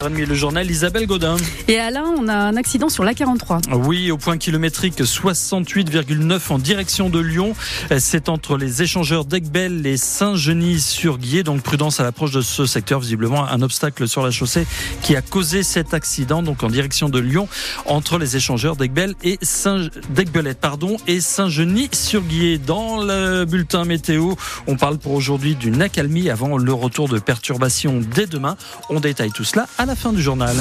Le journal Isabelle Godin. Et Alain, on a un accident sur l'A43. Oui, au point kilométrique 68,9 en direction de Lyon. C'est entre les échangeurs d'Aigbel et Saint-Genis-sur-Guiers. Donc prudence à l'approche de ce secteur. Visiblement, un obstacle sur la chaussée qui a causé cet accident. Donc en direction de Lyon, entre les échangeurs d'Aigbel et Saint pardon, et Saint-Genis-sur-Guiers. Dans le bulletin météo, on parle pour aujourd'hui d'une accalmie avant le retour de perturbations dès demain. On détaille tout cela à la fin du journal.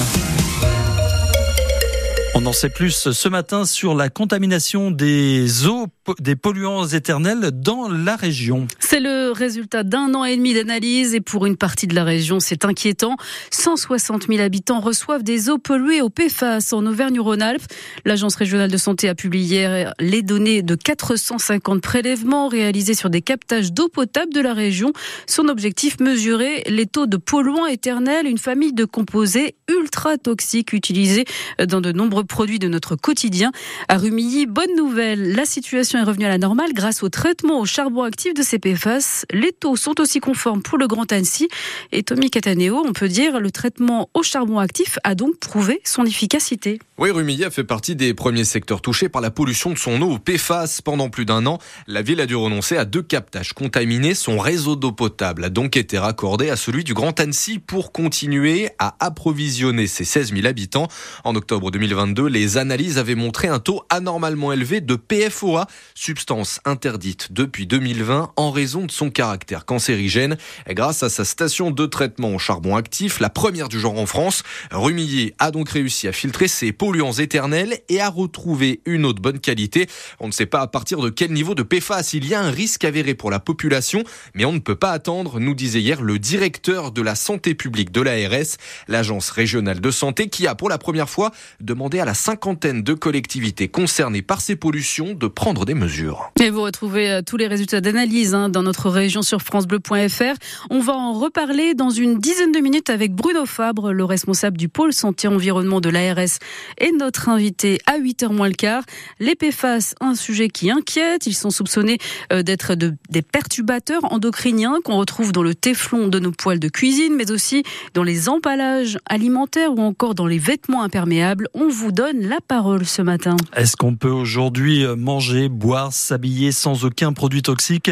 On en sait plus ce matin sur la contamination des eaux, des polluants éternels dans la région. C'est le résultat d'un an et demi d'analyse et pour une partie de la région, c'est inquiétant. 160 000 habitants reçoivent des eaux polluées au PFAS en Auvergne-Rhône-Alpes. L'Agence régionale de santé a publié hier les données de 450 prélèvements réalisés sur des captages d'eau potable de la région. Son objectif, mesurer les taux de polluants éternels, une famille de composés ultra toxiques utilisés dans de nombreux produits de notre quotidien. À Rumilly, bonne nouvelle, la situation est revenue à la normale grâce au traitement au charbon actif de ces PFAS. Les taux sont aussi conformes pour le Grand Annecy. Et Tommy Cataneo, on peut dire, le traitement au charbon actif a donc prouvé son efficacité. Oui, Rumilly a fait partie des premiers secteurs touchés par la pollution de son eau au PFAS. Pendant plus d'un an, la ville a dû renoncer à deux captages contaminés. Son réseau d'eau potable a donc été raccordé à celui du Grand Annecy pour continuer à approvisionner ses 16 000 habitants. En octobre 2022, les analyses avaient montré un taux anormalement élevé de PFOA, substance interdite depuis 2020 en raison de son caractère cancérigène. grâce à sa station de traitement au charbon actif, la première du genre en France, Rumilly a donc réussi à filtrer ces polluants éternels et à retrouver une eau de bonne qualité. On ne sait pas à partir de quel niveau de PFAS il y a un risque avéré pour la population, mais on ne peut pas attendre, nous disait hier le directeur de la santé publique de l'ARS, l'agence régionale de santé, qui a pour la première fois demandé à la cinquantaine de collectivités concernées par ces pollutions de prendre des mesures. Et vous retrouvez euh, tous les résultats d'analyse hein, dans notre région sur francebleu.fr. On va en reparler dans une dizaine de minutes avec Bruno Fabre, le responsable du pôle santé environnement de l'ARS et notre invité à 8h moins le quart. Les PFAS, un sujet qui inquiète. Ils sont soupçonnés euh, d'être de, des perturbateurs endocriniens qu'on retrouve dans le téflon de nos poêles de cuisine, mais aussi dans les emballages alimentaires ou encore dans les vêtements imperméables. On vous donne la parole ce matin. Est-ce qu'on peut aujourd'hui euh, manger, boire, s'habiller sans aucun produit toxique?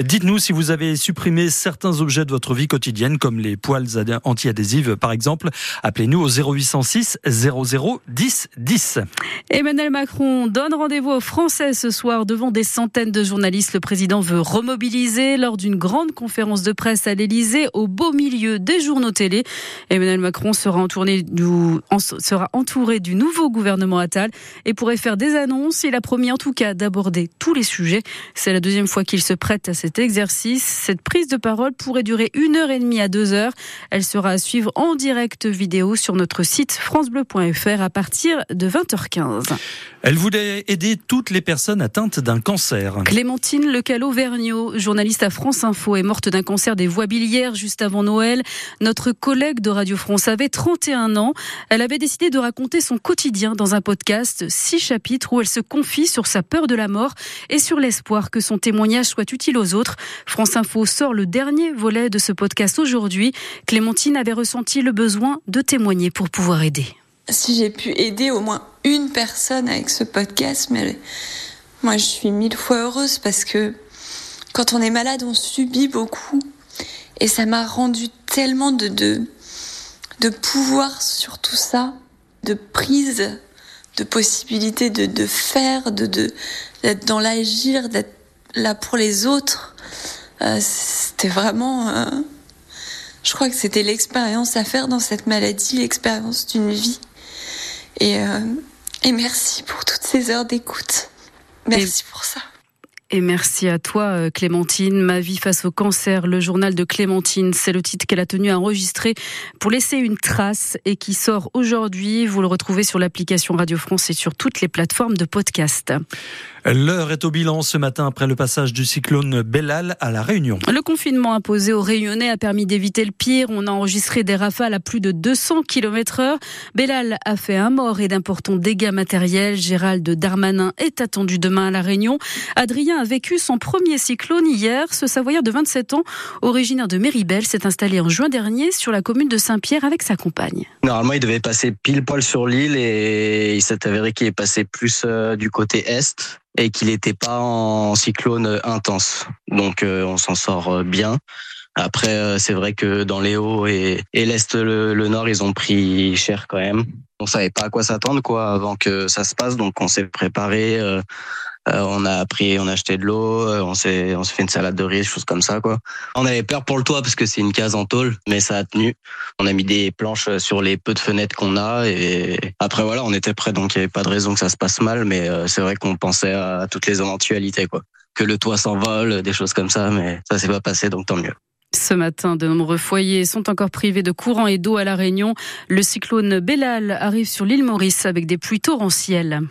Dites-nous si vous avez supprimé certains objets de votre vie quotidienne, comme les poils anti-adhésives par exemple. Appelez-nous au 0806 00 10 10. Emmanuel Macron donne rendez-vous aux Français ce soir devant des centaines de journalistes. Le président veut remobiliser lors d'une grande conférence de presse à l'Elysée au beau milieu des journaux télé. Emmanuel Macron sera, du, sera entouré du nouveau gouvernement Attal et pourrait faire des annonces. Il a promis en tout cas d'aborder tous les sujets. C'est la deuxième fois qu'il se prête à cet exercice. Cette prise de parole pourrait durer une heure et demie à deux heures. Elle sera à suivre en direct vidéo sur notre site francebleu.fr à partir de 20h15. Elle voulait aider toutes les personnes atteintes d'un cancer. Clémentine Lecalo-Vergniaud, journaliste à France Info, est morte d'un cancer des voies biliaires juste avant Noël. Notre collègue de Radio France avait 31 ans. Elle avait décidé de raconter son quotidien dans un podcast, six chapitres où elle se confie sur sa peur de la mort et sur l'espoir que son témoignage soit utile aux autres. France Info sort le dernier volet de ce podcast aujourd'hui. Clémentine avait ressenti le besoin de témoigner pour pouvoir aider. Si j'ai pu aider au moins une personne avec ce podcast, mais moi je suis mille fois heureuse parce que quand on est malade, on subit beaucoup. Et ça m'a rendu tellement de, pouvoir sur tout ça de prise, de possibilité de, de faire, de, d'être dans l'agir, d'être là pour les autres. Euh, c'était vraiment, euh, je crois que c'était l'expérience à faire dans cette maladie, l'expérience d'une vie. Et, euh, et merci pour toutes ces heures d'écoute. Merci pour ça. Et merci à toi, euh, Clémentine. Ma vie face au cancer, le journal de Clémentine, c'est le titre qu'elle a tenu à enregistrer pour laisser une trace et qui sort aujourd'hui. Vous le retrouvez sur l'application Radio France et sur toutes les plateformes de podcast. L'heure est au bilan ce matin après le passage du cyclone Bellal à la Réunion. Le confinement imposé aux Réunionnais a permis d'éviter le pire. On a enregistré des rafales à plus de 200 km heure. Bellal a fait un mort et d'importants dégâts matériels. Gérald Darmanin est attendu demain à la Réunion. Adrien a vécu son premier cyclone hier. Ce Savoyard de 27 ans, originaire de Méribel, s'est installé en juin dernier sur la commune de Saint-Pierre avec sa compagne. Normalement, il devait passer pile poil sur l'île et il s'est avéré qu'il est passé plus euh, du côté est et qu'il n'était pas en cyclone intense. Donc euh, on s'en sort euh, bien. Après, c'est vrai que dans les hauts et, l'est, le, le, nord, ils ont pris cher quand même. On savait pas à quoi s'attendre quoi avant que ça se passe, donc on s'est préparé. Euh, on a pris, on a acheté de l'eau, euh, on s'est, on s'est fait une salade de riz, choses comme ça, quoi. On avait peur pour le toit parce que c'est une case en tôle, mais ça a tenu. On a mis des planches sur les peu de fenêtres qu'on a et après voilà, on était prêt, donc il n'y avait pas de raison que ça se passe mal, mais euh, c'est vrai qu'on pensait à toutes les éventualités, quoi. Que le toit s'envole, des choses comme ça, mais ça s'est pas passé, donc tant mieux. Ce matin, de nombreux foyers sont encore privés de courant et d'eau à La Réunion. Le cyclone Bellal arrive sur l'île Maurice avec des pluies torrentielles.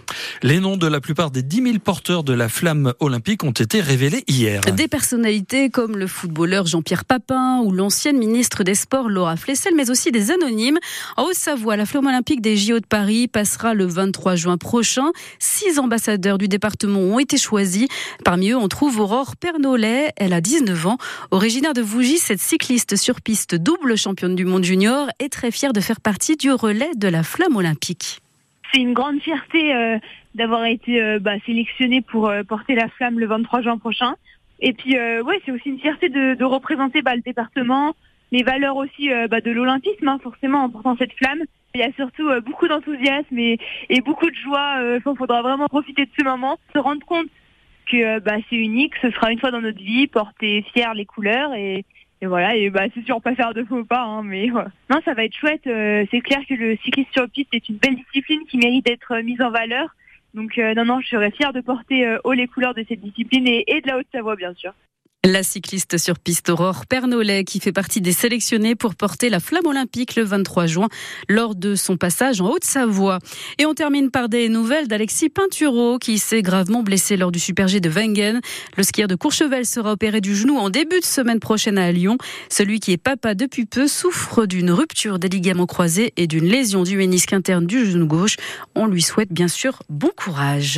Les noms de la plupart des 10 000 porteurs de la flamme olympique ont été révélés hier. Des personnalités comme le footballeur Jean-Pierre Papin ou l'ancienne ministre des Sports Laura Flessel, mais aussi des anonymes. En Haute-Savoie, la flamme olympique des JO de Paris passera le 23 juin prochain. Six ambassadeurs du département ont été choisis. Parmi eux, on trouve Aurore Pernolet. Elle a 19 ans, originaire de Cette cycliste sur piste double championne du monde junior est très fière de faire partie du relais de la flamme olympique. C'est une grande fierté euh, d'avoir été euh, bah, sélectionnée pour euh, porter la flamme le 23 juin prochain. Et puis, ouais, c'est aussi une fierté de, représenter bah, le département, les valeurs aussi bah, de l'olympisme, hein, forcément, en portant cette flamme. Il y a surtout beaucoup d'enthousiasme et, et, beaucoup de joie. Il faudra vraiment profiter de ce moment, se rendre compte que bah, c'est unique, ce sera une fois dans notre vie, porter fier les couleurs et, et voilà, et bah c'est sûr pas faire de faux pas, hein, mais non, ça va être chouette. Euh, c'est clair que le cyclisme sur piste est une belle discipline qui mérite d'être euh, mise en valeur. Donc euh, non, non, je serais fière de porter haut les couleurs de cette discipline et, et de la Haute-Savoie, bien sûr. La cycliste sur piste Aurore Pernolet qui fait partie des sélectionnés pour porter la flamme olympique le 23 juin lors de son passage en Haute-Savoie. Et on termine par des nouvelles d'Alexis Pinturo qui s'est gravement blessé lors du Super G de Wengen. Le skieur de Courchevel sera opéré du genou en début de semaine prochaine à Lyon. Celui qui est papa depuis peu souffre d'une rupture des ligaments croisés et d'une lésion du ménisque interne du genou gauche. On lui souhaite bien sûr bon courage.